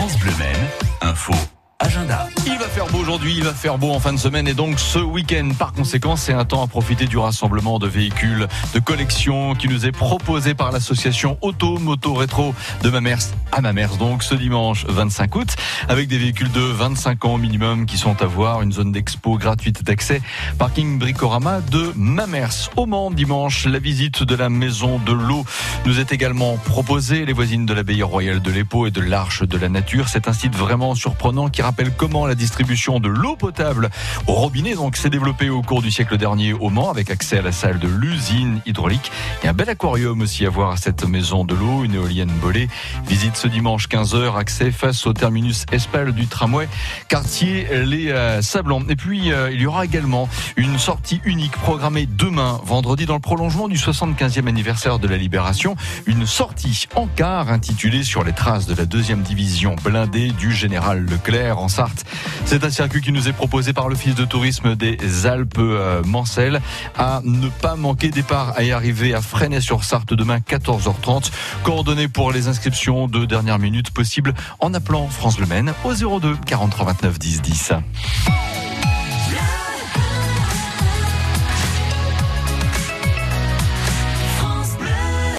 France Bleu Maine, info Il va faire beau aujourd'hui, il va faire beau en fin de semaine et donc ce week-end. Par conséquent, c'est un temps à profiter du rassemblement de véhicules de collection qui nous est proposé par l'association Auto Moto Rétro de Mamers à Mamers. Donc ce dimanche 25 août, avec des véhicules de 25 ans minimum qui sont à voir, une zone d'expo gratuite d'accès, parking Bricorama de Mamers. Au Mans, dimanche, la visite de la maison de l'eau nous est également proposée. Les voisines de l'abbaye royale de l'Épau et de l'Arche de la Nature. C'est un site vraiment surprenant qui rappelle comment la distribution de l'eau potable au robinet donc s'est développée au cours du siècle dernier au Mans avec accès à la salle de l'usine hydraulique et un bel aquarium aussi à voir à cette maison de l'eau, une éolienne bolée. Visite ce dimanche 15h, accès face au terminus Espal du tramway, quartier Les euh, Sablons. Et puis euh, il y aura également une sortie unique programmée demain, vendredi, dans le prolongement du 75e anniversaire de la Libération, une sortie en car intitulée Sur les traces de la deuxième division blindée du général Leclerc Sarthe. C'est un circuit qui nous est proposé par l'Office de tourisme des Alpes euh, Mancel à ne pas manquer départ à y arriver à Fresnay-sur-Sarthe demain 14h30. Coordonnées pour les inscriptions de dernière minute possibles en appelant France Le Maine au 02 43 29 10 10.